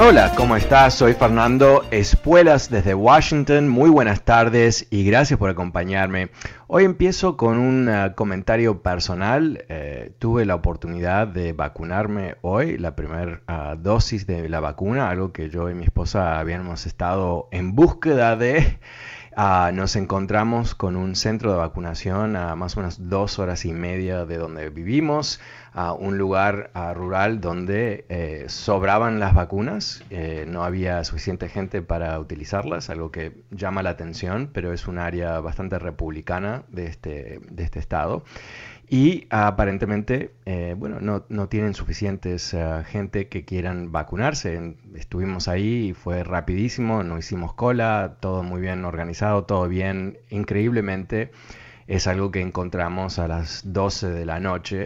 Hola, ¿cómo estás? Soy Fernando Espuelas desde Washington. Muy buenas tardes y gracias por acompañarme. Hoy empiezo con un uh, comentario personal. Eh, tuve la oportunidad de vacunarme hoy, la primera uh, dosis de la vacuna, algo que yo y mi esposa habíamos estado en búsqueda de. Uh, nos encontramos con un centro de vacunación a más o menos dos horas y media de donde vivimos a un lugar rural donde eh, sobraban las vacunas, eh, no había suficiente gente para utilizarlas, algo que llama la atención, pero es un área bastante republicana de este, de este estado. Y aparentemente, eh, bueno, no, no, tienen suficientes gente que quieran vacunarse. Estuvimos ahí y fue rapidísimo, no hicimos cola, todo muy bien organizado, todo bien, increíblemente es algo que encontramos a las 12 de la noche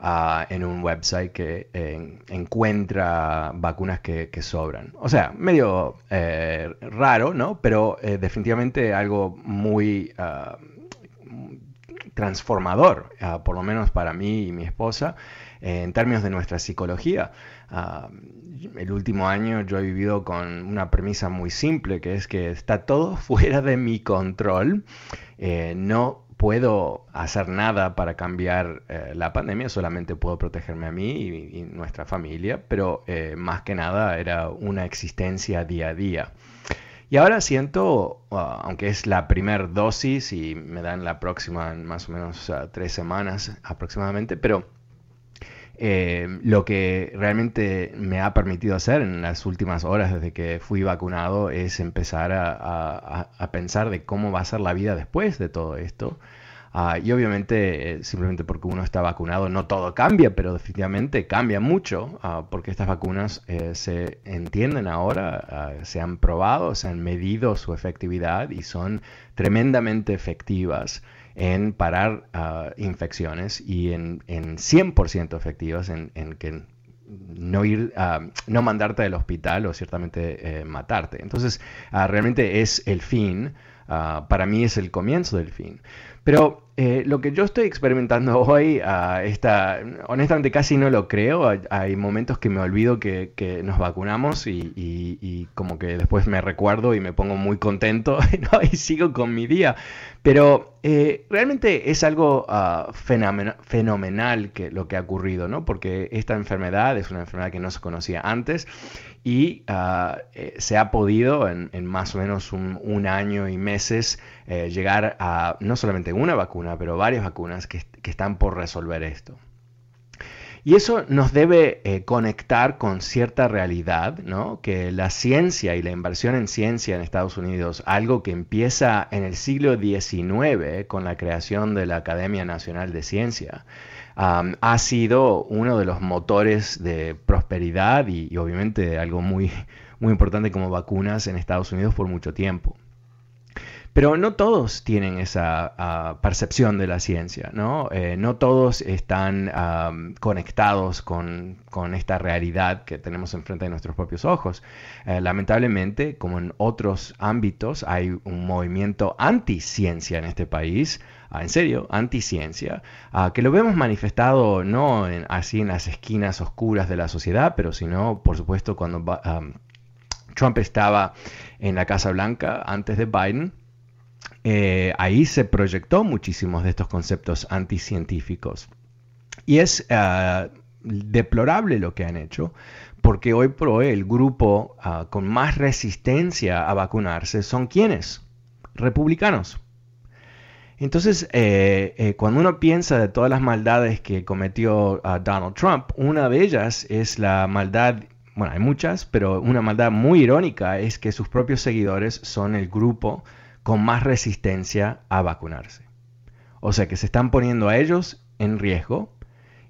uh, en un website que eh, encuentra vacunas que, que, sobran. O sea, medio eh, raro, ¿no? Pero eh, definitivamente algo muy uh, transformador, uh, por lo menos para mí y mi esposa, en términos de nuestra psicología. el último año yo he vivido con una premisa muy simple, que es que está todo fuera de mi control. no puedo hacer nada para cambiar eh, la pandemia, solamente puedo protegerme a mí y, nuestra familia, pero eh, más que nada era una existencia día a día. Y ahora siento, uh, aunque es la primera dosis y me dan la próxima en más o menos tres semanas aproximadamente, pero eh, lo que realmente me ha permitido hacer en las últimas horas desde que fui vacunado es empezar a, pensar de cómo va a ser la vida después de todo esto. Ah, y obviamente, eh, simplemente porque uno está vacunado, no todo cambia, pero definitivamente cambia mucho, ah, porque estas vacunas eh, se entienden ahora, ah, se han probado, se han medido su efectividad y son tremendamente efectivas en parar infecciones y en, en 100% efectivas en, que no ir no mandarte del hospital o ciertamente eh, matarte. Entonces, realmente es el fin, para mí es el comienzo del fin. Pero eh, lo que yo estoy experimentando hoy, uh, honestamente casi no lo creo. Hay, momentos que me olvido que, nos vacunamos y, como que después me recuerdo y me pongo muy contento y sigo con mi día. Pero eh, realmente es algo uh, fenomenal, que, lo que ha ocurrido, ¿no? Porque esta enfermedad es una enfermedad que no se conocía antes y uh, eh, se ha podido en, más o menos un, año y meses eh, llegar a no solamente una vacuna, pero varias vacunas que, están por resolver esto. Y eso nos debe eh, conectar con cierta realidad, ¿no? que la ciencia y la inversión en ciencia en Estados Unidos, algo que empieza en el siglo XIX con la creación de la Academia Nacional de Ciencia, ha sido uno de los motores de prosperidad y, obviamente algo muy, muy importante como vacunas en Estados Unidos por mucho tiempo. Pero no todos tienen esa ah, percepción de la ciencia, ¿no? Eh, no todos están conectados con, esta realidad que tenemos enfrente de nuestros propios ojos. Eh, lamentablemente, como en otros ámbitos, hay un movimiento anti-ciencia en este país en serio, anticiencia, que lo vemos manifestado no así en las esquinas oscuras de la sociedad, pero sino, por supuesto, cuando Trump estaba en la Casa Blanca antes de Biden, eh, ahí se proyectó muchísimos de estos conceptos anticientíficos. Y es ah, deplorable lo que han hecho, porque hoy por hoy el grupo ah, con más resistencia a vacunarse son quienes? Republicanos. Entonces, eh, eh, cuando uno piensa de todas las maldades que cometió ah, Donald Trump, una de ellas es la maldad, bueno, hay muchas, pero una maldad muy irónica es que sus propios seguidores son el grupo con más resistencia a vacunarse. O sea que se están poniendo a ellos en riesgo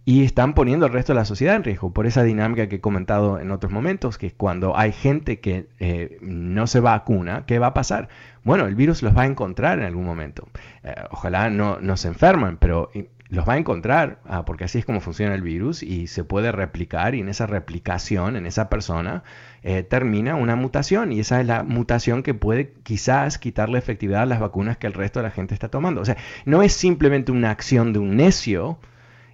y están poniendo al resto de la sociedad en riesgo por esa dinámica que he comentado en otros momentos, que cuando hay gente que eh, no se vacuna, ¿qué va a pasar? Bueno, el virus los va a encontrar en algún momento. Eh, ojalá no, no, se enferman, pero los va a encontrar, ah, porque así es como funciona el virus y se puede replicar y en esa replicación, en esa persona, eh, termina una mutación y esa es la mutación que puede quizás quitarle efectividad a las vacunas que el resto de la gente está tomando. O sea, no es simplemente una acción de un necio,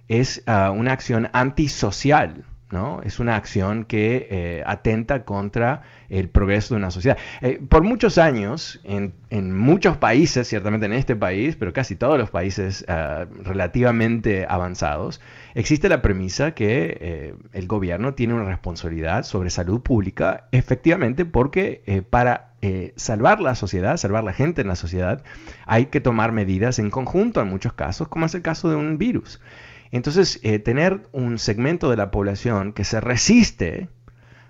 es ah, una acción antisocial, ¿no? Es una acción que eh, atenta contra el progreso de una sociedad. Eh, por muchos años, en, muchos países, ciertamente en este país, pero casi todos los países ah, relativamente avanzados, existe la premisa que eh, el gobierno tiene una responsabilidad sobre salud pública, efectivamente porque para salvar la sociedad, salvar la gente en la sociedad, hay que tomar medidas en conjunto en muchos casos, como es el caso de un virus. Entonces, eh, tener un segmento de la población que se resiste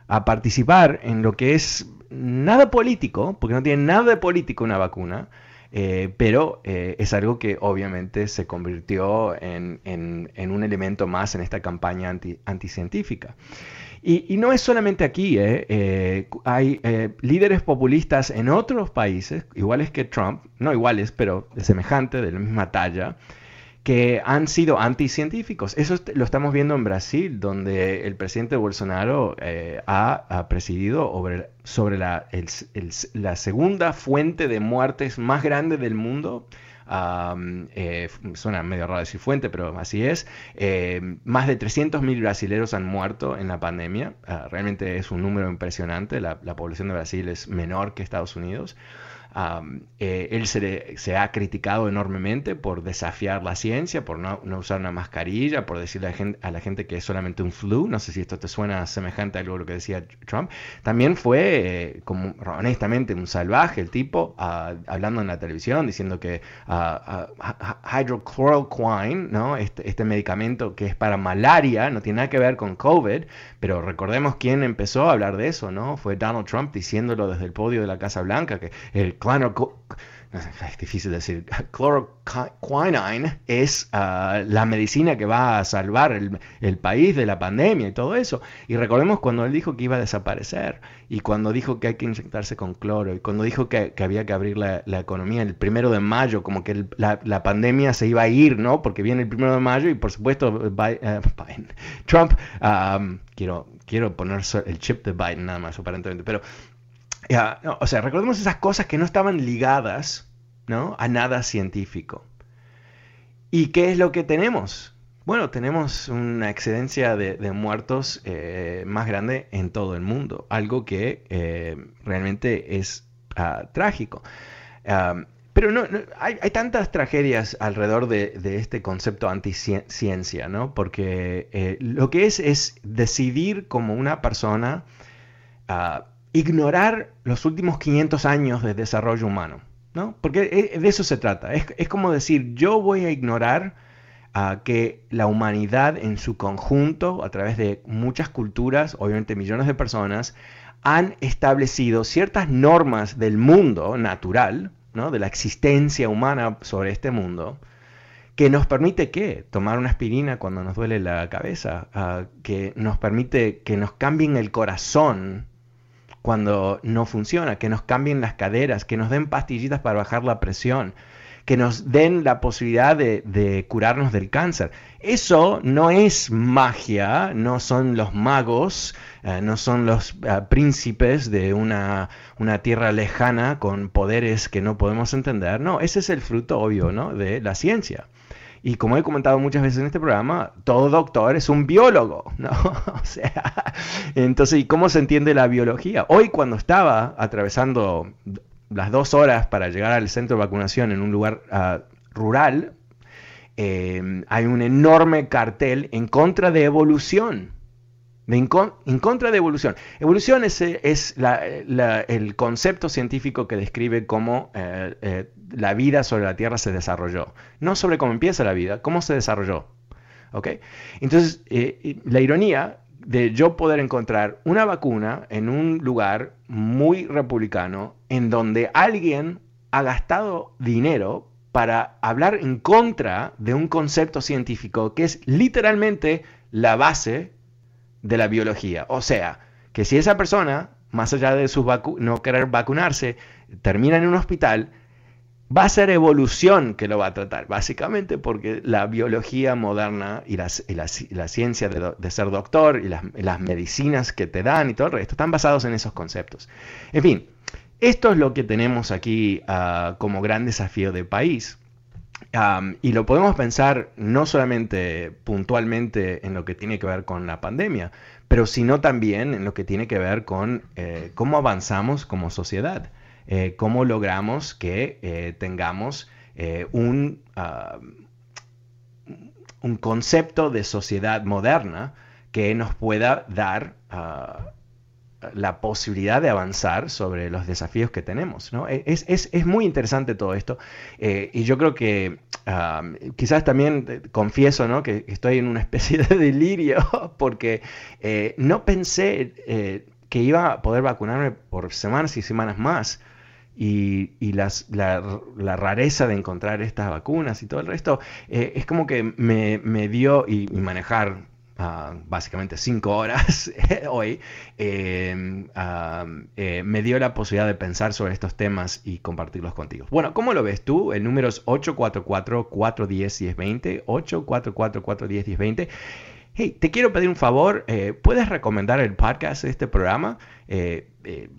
a participar en lo que es nada político, porque no tiene nada de político una vacuna, eh, pero eh, es algo que obviamente se convirtió en, un elemento más en esta campaña anticientífica. Y, no es solamente aquí, hay líderes populistas en otros países, iguales que Trump, no iguales, pero de semejante, de la misma talla, que han sido anticientíficos. Eso lo estamos viendo en Brasil, donde el presidente Bolsonaro eh, ha, presidido sobre, la, la, segunda fuente de muertes más grande del mundo. Eh, suena medio raro decir fuente, pero así es. Eh, más de 300.000 brasileños han muerto en la pandemia. Ah, realmente es un número impresionante. la población de Brasil es menor que Estados Unidos. Eh, él se, ha criticado enormemente por desafiar la ciencia, por no, usar una mascarilla, por decirle a la, gente, que es solamente un flu. No sé si esto te suena semejante a lo que decía Trump. También fue, eh, como honestamente, un salvaje el tipo, ah, hablando en la televisión, diciendo que uh, hydrochloroquine, ¿no? Este, este, medicamento que es para malaria, no tiene nada que ver con COVID, pero recordemos quién empezó a hablar de eso, ¿no? Fue Donald Trump diciéndolo desde el podio de la Casa Blanca, que el es difícil decir, chloroquine es ah, la medicina que va a salvar el, país de la pandemia y todo eso. Y recordemos cuando él dijo que iba a desaparecer, y cuando dijo que hay que inyectarse con cloro, y cuando dijo que, había que abrir la, economía el primero de mayo, como que la, pandemia se iba a ir, ¿no? Porque viene el primero de mayo y por supuesto eh, Trump, quiero, quiero poner el chip de Biden nada más aparentemente, pero o sea, recordemos esas cosas que no estaban ligadas ¿no? a nada científico. ¿Y qué es lo que tenemos? Bueno, tenemos una excedencia de, muertos eh, más grande en todo el mundo, algo que eh, realmente es ah, trágico. pero no, hay, tantas tragedias alrededor de, este concepto anticiencia, ¿no? Porque eh, lo que es es decidir como una persona ah, ignorar los últimos 500 años de desarrollo humano, ¿no? Porque de eso se trata. Es, como decir, yo voy a ignorar ah, que la humanidad en su conjunto, a través de muchas culturas, obviamente millones de personas, han establecido ciertas normas del mundo natural, ¿no? de la existencia humana sobre este mundo, que nos permite ¿qué? tomar una aspirina cuando nos duele la cabeza, ah, que nos permite que nos cambien el corazón cuando no funciona, que nos cambien las caderas, que nos den pastillitas para bajar la presión, que nos den la posibilidad de, curarnos del cáncer. Eso no es magia, no son los magos, eh, no son los eh, príncipes de una, tierra lejana con poderes que no podemos entender. No, ese es el fruto obvio de la ciencia. Y como he comentado muchas veces en este programa, todo doctor es un biólogo, ¿no? o sea, entonces, ¿y cómo se entiende la biología? Hoy cuando estaba atravesando las dos horas para llegar al centro de vacunación en un lugar ah, rural, eh, hay un enorme cartel en contra de evolución. En, contra de evolución. Evolución es, es el concepto científico que describe cómo eh, eh, la vida sobre la Tierra se desarrolló. No sobre cómo empieza la vida, cómo se desarrolló. ¿Okay? Entonces, la ironía de yo poder encontrar una vacuna en un lugar muy republicano en donde alguien ha gastado dinero para hablar en contra de un concepto científico que es literalmente la base de la biología. O sea, que si esa persona, más allá de su no querer vacunarse, termina en un hospital, va a ser evolución que lo va a tratar, básicamente porque la biología moderna y, la, ciencia de, ser doctor y las, medicinas que te dan y todo el resto están basados en esos conceptos. En fin, esto es lo que tenemos aquí ah, como gran desafío de país. Y lo podemos pensar no solamente puntualmente en lo que tiene que ver con la pandemia, pero sino también en lo que tiene que ver con eh, cómo avanzamos como sociedad. Eh, cómo logramos que eh, tengamos un, un, concepto de sociedad moderna que nos pueda dar ah, la posibilidad de avanzar sobre los desafíos que tenemos. E, es, muy interesante todo esto y yo creo que ah, quizás también confieso ¿no? que estoy en una especie de delirio porque no pensé que iba a poder vacunarme por semanas y semanas más y, las, la, rareza de encontrar estas vacunas y todo el resto, eh, es como que me, dio, y, manejar básicamente cinco horas hoy, em, eh, me dio la posibilidad de pensar sobre estos temas y compartirlos contigo. Bueno, ¿cómo lo ves tú? El número es 844-410-1020, 844-410-1020. Hey, te quiero pedir un favor, eh, ¿puedes recomendar el podcast de este programa? Eh,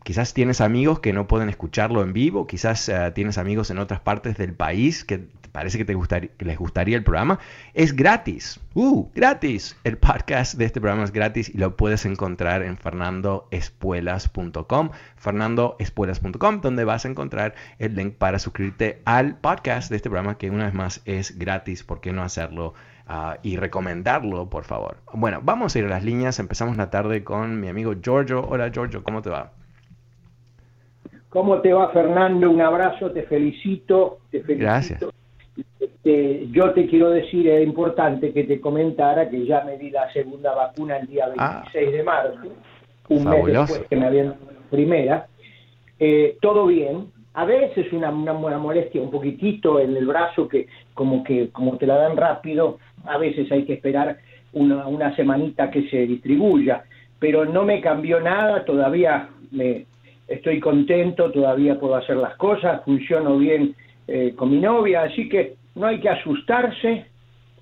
quizás tienes amigos que no pueden escucharlo en vivo, quizás tienes amigos en otras partes del país que parece que, te gustaría, les gustaría el programa. Es gratis, uh, gratis. El podcast de este programa es gratis y lo puedes encontrar en fernandoespuelas.com, fernandoespuelas.com, donde vas a encontrar el link para suscribirte al podcast de este programa que una vez más es gratis. ¿Por qué no hacerlo? Ah, y recomendarlo, por favor. Bueno, vamos a ir a las líneas. Empezamos la tarde con mi amigo Giorgio. Hola Giorgio, ¿cómo te va? ¿Cómo te va Fernando? Un abrazo, te felicito. Te felicito. Gracias. Este, yo te quiero decir, es importante que te comentara que ya me di la segunda vacuna el día 26 ah. de marzo, un mes después que me habían dado la primera. Eh, todo bien, a veces una, una, molestia un poquitito en el brazo que como que como te la dan rápido a veces hay que esperar una, una semanita que se distribuya, pero no me cambió nada, todavía me estoy contento, todavía puedo hacer las cosas, funciono bien eh, con mi novia, así que no hay que asustarse,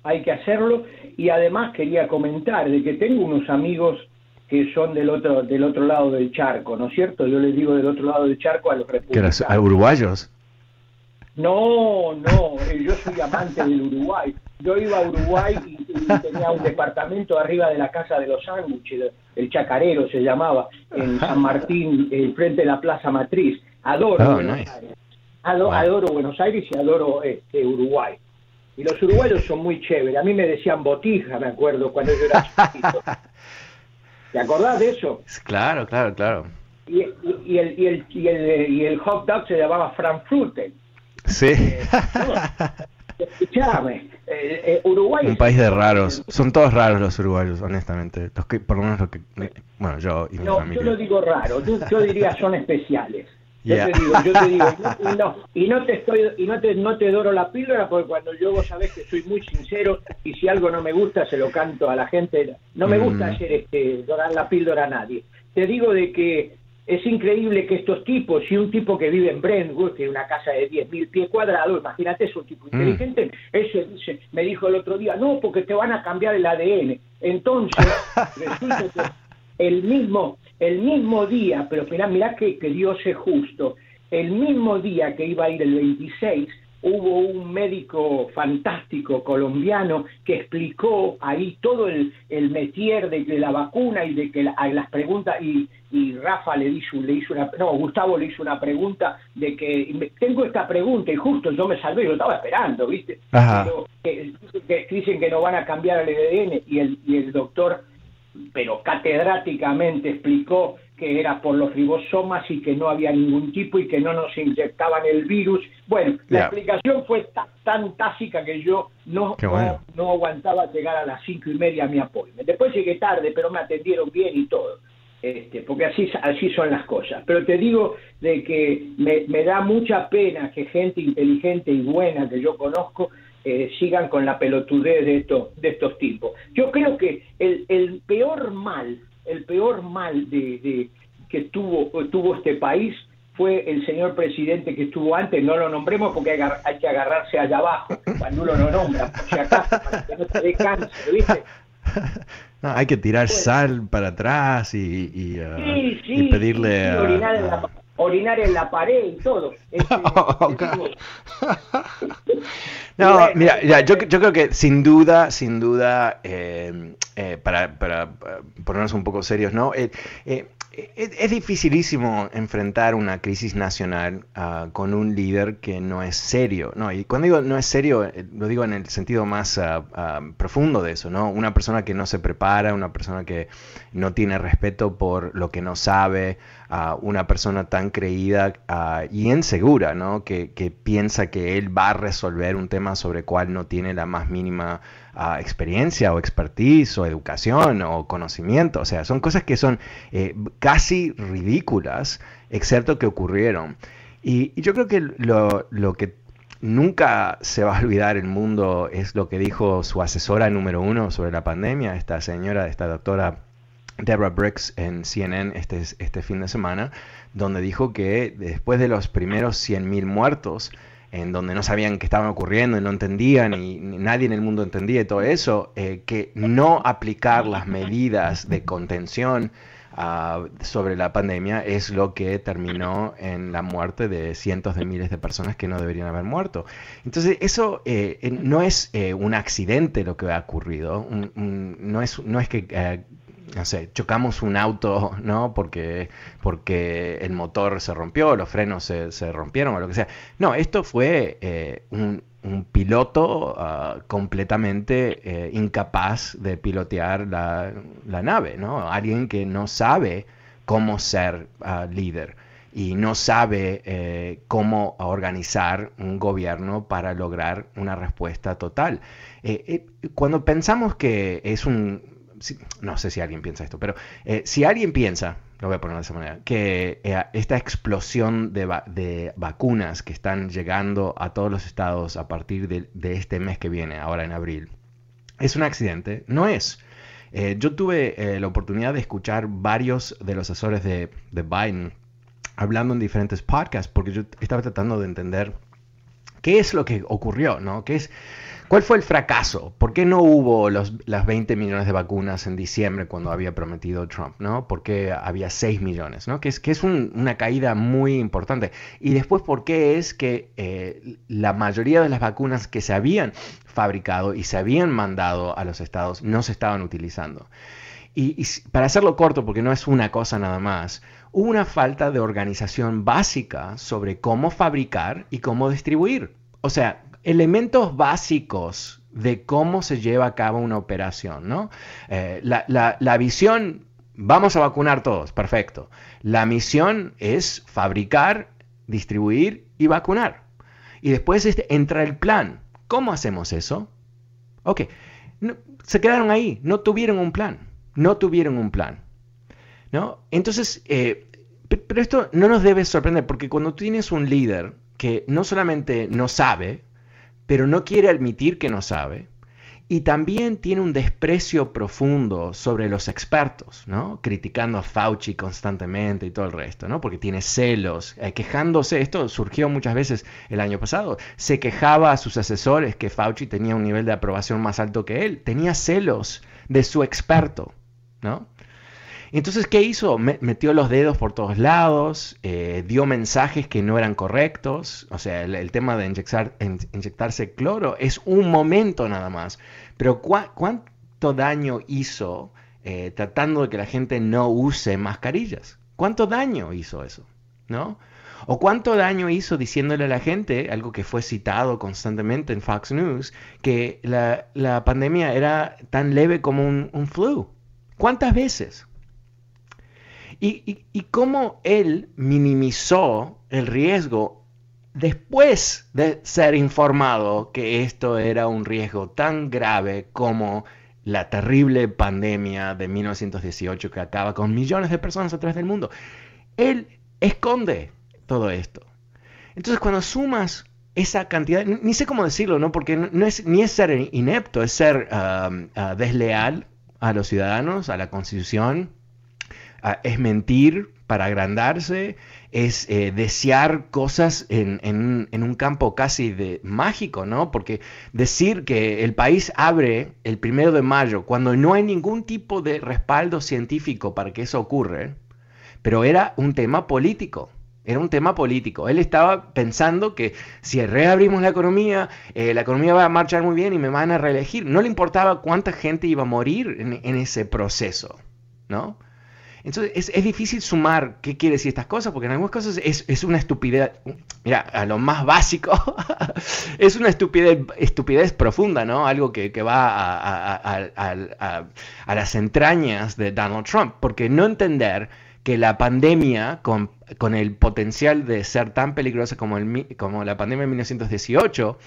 hay que hacerlo y además quería comentar de que tengo unos amigos que son del otro del otro lado del charco, ¿no es cierto? Yo les digo del otro lado del charco a los republicanos. ¿A uruguayos? No, no, eh, yo soy amante del Uruguay. Yo iba a Uruguay y, tenía un departamento arriba de la casa de los sándwiches, el Chacarero se llamaba, en San Martín, frente de la Plaza Matriz. Adoro oh, Adoro, Buenos Aires y adoro este, Uruguay. Y los uruguayos son muy chéveres. A mí me decían botija, me acuerdo, cuando yo era chiquito. ¿Te acordás de eso? Claro, claro, claro. Y, y, el, y, el, y, el, y el hot dog se llamaba Frankfurter. Sí. Eh, escuchame, eh, eh, Uruguay. Un país de raros. Son todos raros los uruguayos, honestamente. Los que, por lo menos lo que. Bueno, yo y mi no, Yo no digo raro, yo, diría son especiales. Yo te digo, yo te digo, y no, y no te estoy, y no te, no te doro la píldora porque cuando yo vos sabés que soy muy sincero y si algo no me gusta se lo canto a la gente. No me gusta mm. hacer este, dorar la píldora a nadie. Te digo de que es increíble que estos tipos, si un tipo que vive en Brentwood, que es una casa de 10.000 pies cuadrados, imagínate, es un tipo mm. inteligente, ese dice, me dijo el otro día, no, porque te van a cambiar el ADN. Entonces, resulta que el mismo, el mismo día, pero mirá, mirá que, que Dios es justo, el mismo día que iba a ir el 26, hubo un médico fantástico colombiano que explicó ahí todo el, el metier de, la vacuna y de que las preguntas y, y Rafa le hizo, le hizo una no Gustavo le hizo una pregunta de que tengo esta pregunta y justo yo me salvé yo estaba esperando viste Pero, que, dicen que no van a cambiar el ADN y el y el doctor pero catedráticamente explicó que era por los ribosomas y que no había ningún tipo y que no nos inyectaban el virus. Bueno, la explicación fue tan, táctica que yo no, no, aguantaba llegar a las cinco y media a mi apoyo. Después llegué tarde, pero me atendieron bien y todo. Este, porque así, así son las cosas. Pero te digo de que me, me da mucha pena que gente inteligente y buena que yo conozco eh, sigan con la pelotudez de estos, de estos tipos. Yo creo que el, el peor mal, el peor mal de, que tuvo, tuvo este país fue el señor presidente que estuvo antes, no lo nombremos porque hay, que agarrarse allá abajo cuando uno lo nombra, por si acaso, para que no se dé cáncer, ¿viste? No, hay que tirar sal para atrás y, y, uh, pedirle orinar en la pared y todo. Este, no, mira, yo, yo, creo que sin duda, sin duda, eh, eh, para, para, ponernos un poco serios, ¿no? Eh, es, dificilísimo enfrentar una crisis nacional ah, con un líder que no es serio, ¿no? Y cuando digo no es serio, lo digo en el sentido más ah, ah, profundo de eso, ¿no? Una persona que no se prepara, una persona que no tiene respeto por lo que no sabe, a una persona tan creída y insegura, ¿no? Que, piensa que él va a resolver un tema sobre el cual no tiene la más mínima experiencia o expertise o educación o conocimiento. O sea, son cosas que son eh, casi ridículas, excepto que ocurrieron. Y, yo creo que lo, lo que nunca se va a olvidar el mundo es lo que dijo su asesora número uno sobre la pandemia, esta señora, esta doctora Deborah Briggs en CNN este, este fin de semana, donde dijo que después de los primeros 100.000 muertos, en donde no sabían qué estaban ocurriendo y no entendían y nadie en el mundo entendía todo eso, eh, que no aplicar las medidas de contención ah, sobre la pandemia es lo que terminó en la muerte de cientos de miles de personas que no deberían haber muerto. Entonces, eso eh, no es eh, un accidente lo que ha ocurrido, no, es, no es que no sé, chocamos un auto, ¿no? Porque, porque el motor se rompió, los frenos se, rompieron o lo que sea. No, esto fue eh, un, piloto ah, completamente eh, incapaz de pilotear la, nave, ¿no? Alguien que no sabe cómo ser ah, líder y no sabe eh, cómo organizar un gobierno para lograr una respuesta total. cuando pensamos que es un no sé si alguien piensa esto, pero eh, si alguien piensa, lo voy a poner de esa manera, que eh, esta explosión de, vacunas que están llegando a todos los estados a partir de, este mes que viene, ahora en abril, es un accidente, no es. Eh, yo tuve la oportunidad de escuchar varios de los asesores de, de Biden hablando en diferentes podcasts porque yo estaba tratando de entender qué es lo que ocurrió, ¿no? ¿Qué es, ¿Cuál fue el fracaso? ¿Por qué no hubo los, las 20 millones de vacunas en diciembre cuando había prometido Trump? ¿no? ¿Por qué había 6 millones? ¿no? Que es, que es una caída muy importante. Y después, ¿por qué es que eh, la mayoría de las vacunas que se habían fabricado y se habían mandado a los estados no se estaban utilizando? Y, y para hacerlo corto, porque no es una cosa nada más, hubo una falta de organización básica sobre cómo fabricar y cómo distribuir. O sea, elementos básicos de cómo se lleva a cabo una operación, ¿no? Eh, la, visión, vamos a vacunar todos, perfecto. La misión es fabricar, distribuir y vacunar. Y después este, entra el plan. ¿Cómo hacemos eso? Ok, se quedaron ahí, no tuvieron un plan, no tuvieron un plan. ¿no? Entonces, eh, pero esto no nos debe sorprender, porque cuando tienes un líder que no solamente no sabe, pero no quiere admitir que no sabe, y también tiene un desprecio profundo sobre los expertos, ¿no? Criticando a Fauci constantemente y todo el resto, ¿no? Porque tiene celos, eh, quejándose, esto surgió muchas veces el año pasado, se quejaba a sus asesores que Fauci tenía un nivel de aprobación más alto que él, tenía celos de su experto, ¿no? Entonces, ¿qué hizo? Metió los dedos por todos lados, eh, dio mensajes que no eran correctos. O sea, el, tema de inyectarse cloro es un momento nada más. Pero ¿cuánto daño hizo eh, tratando de que la gente no use mascarillas? ¿Cuánto daño hizo eso? ¿No? ¿O cuánto daño hizo diciéndole a la gente, algo que fue citado constantemente en Fox News, que la, pandemia era tan leve como un, un flu? ¿Cuántas veces? Y, cómo él minimizó el riesgo después de ser informado que esto era un riesgo tan grave como la terrible pandemia de 1918 que acaba con millones de personas a través del mundo. Él esconde todo esto. Entonces cuando sumas esa cantidad, ni sé cómo decirlo, ¿no? Porque no es, ni es ser inepto, es ser um, uh, desleal a los ciudadanos, a la constitución, es mentir para agrandarse, es eh, desear cosas en, un campo casi de mágico, ¿no? Porque decir que el país abre el primero de mayo cuando no hay ningún tipo de respaldo científico para que eso ocurra, pero era un tema político. Era un tema político. Él estaba pensando que si reabrimos la economía, eh, la economía va a marchar muy bien y me van a reelegir. No le importaba cuánta gente iba a morir en, en ese proceso, ¿no? Entonces es, difícil sumar qué quiere decir estas cosas, porque en algunas cosas es, una estupidez, mira, a lo más básico, es una estupidez, estupidez profunda, ¿no? Algo que, va a, las entrañas de Donald Trump, porque no entender que la pandemia, con, el potencial de ser tan peligrosa como, el, como la pandemia de 1918,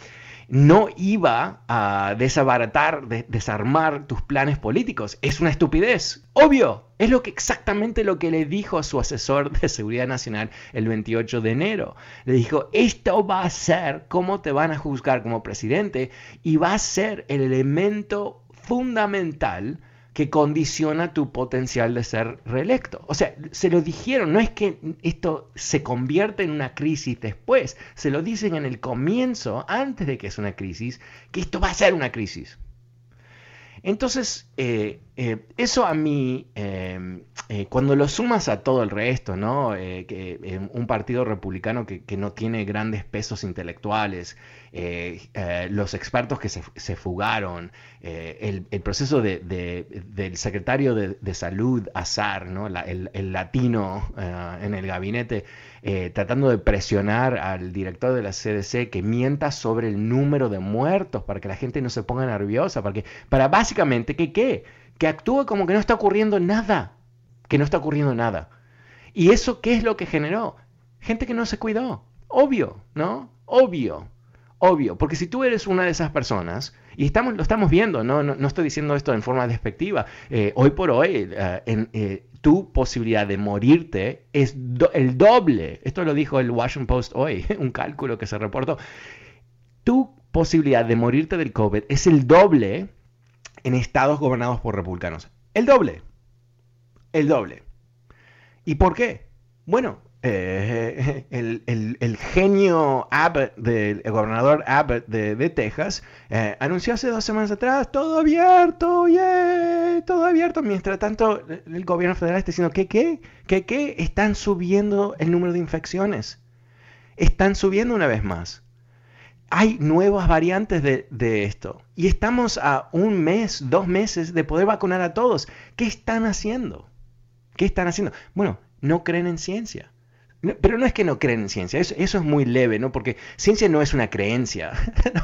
no iba a desabaratar, desarmar tus planes políticos. Es una estupidez, obvio. Es lo que exactamente lo que le dijo a su asesor de seguridad nacional el 28 de enero. Le dijo, esto va a ser cómo te van a juzgar como presidente y va a ser el elemento fundamental que condiciona tu potencial de ser reelecto. O sea, se lo dijeron, no es que esto se convierta en una crisis después, se lo dicen en el comienzo, antes de que es una crisis, que esto va a ser una crisis. Entonces, eh, eh, eso a mí, eh, cuando lo sumas a todo el resto, ¿no? que, un partido republicano que, no tiene grandes pesos intelectuales, los expertos que se, fugaron, el, proceso del secretario de, salud, Azar, ¿no? el, latino en el gabinete, tratando de presionar al director de la CDC que mienta sobre el número de muertos para que la gente no se ponga nerviosa, para, para básicamente que que actúe como que no está ocurriendo nada, que no está ocurriendo nada. ¿Y eso qué es lo que generó? Gente que no se cuidó. Obvio, ¿no? Obvio, obvio. Porque si tú eres una de esas personas, y estamos, lo estamos viendo, no, no, estoy diciendo esto en forma despectiva, eh, hoy por hoy eh, en, eh, tu posibilidad de morirte es el doble. Esto lo dijo el Washington Post hoy, un cálculo que se reportó. Tu posibilidad de morirte del COVID es el doble en estados gobernados por republicanos. El doble. El doble. ¿Y por qué? Bueno, eh, el, genio Abbott, del gobernador Abbott de, Texas, eh, anunció hace dos semanas atrás, todo abierto, yeah, todo abierto, mientras tanto el gobierno federal está diciendo, ¿qué, qué? ¿Qué, qué? Están subiendo el número de infecciones. Están subiendo una vez más hay nuevas variantes de, esto. Y estamos a un mes, dos meses de poder vacunar a todos. ¿Qué están haciendo? ¿Qué están haciendo? Bueno, no creen en ciencia. pero no es que no creen en ciencia, eso, es muy leve, ¿no? Porque ciencia no es una creencia.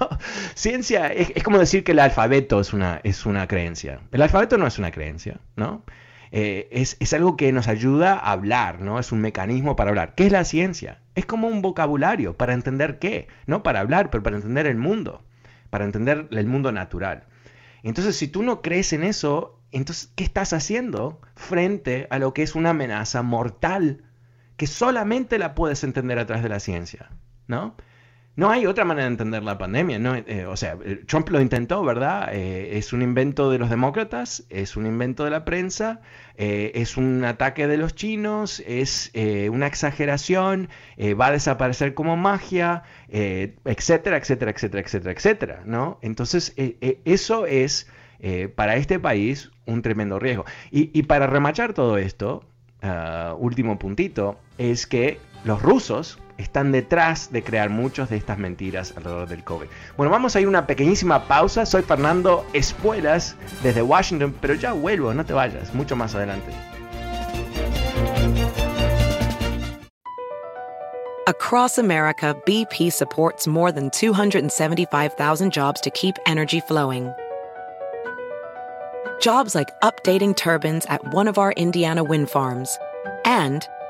Ciencia es, como decir que el alfabeto es una, es una creencia. El alfabeto no es una creencia, ¿no? Eh, es, algo que nos ayuda a hablar, ¿no? Es un mecanismo para hablar. ¿Qué es la ciencia? Es como un vocabulario para entender qué, no para hablar, pero para entender el mundo, para entender el mundo natural. Entonces, si tú no crees en eso, entonces, ¿qué estás haciendo frente a lo que es una amenaza mortal que solamente la puedes entender a través de la ciencia, ¿no? No hay otra manera de entender la pandemia. ¿no? Eh, o sea, eh, Trump lo intentó, ¿verdad? Eh, es un invento de los demócratas, es un invento de la prensa, es un ataque de los chinos, es una exageración, va a desaparecer como magia, etcétera, etcétera, etcétera, etcétera, etcétera, ¿no? Entonces, eso es para este país un tremendo riesgo. Y, para remachar todo esto, ah, último puntito, es que los rusos están detrás de crear muchas de estas mentiras alrededor del COVID. Bueno, vamos a ir una pequeñísima pausa. Soy Fernando Espuelas desde Washington, pero ya vuelvo, no te vayas, mucho más adelante. Across America, BP supports more than 275,000 jobs to keep energy flowing. Jobs like updating turbines at one of our Indiana wind farms and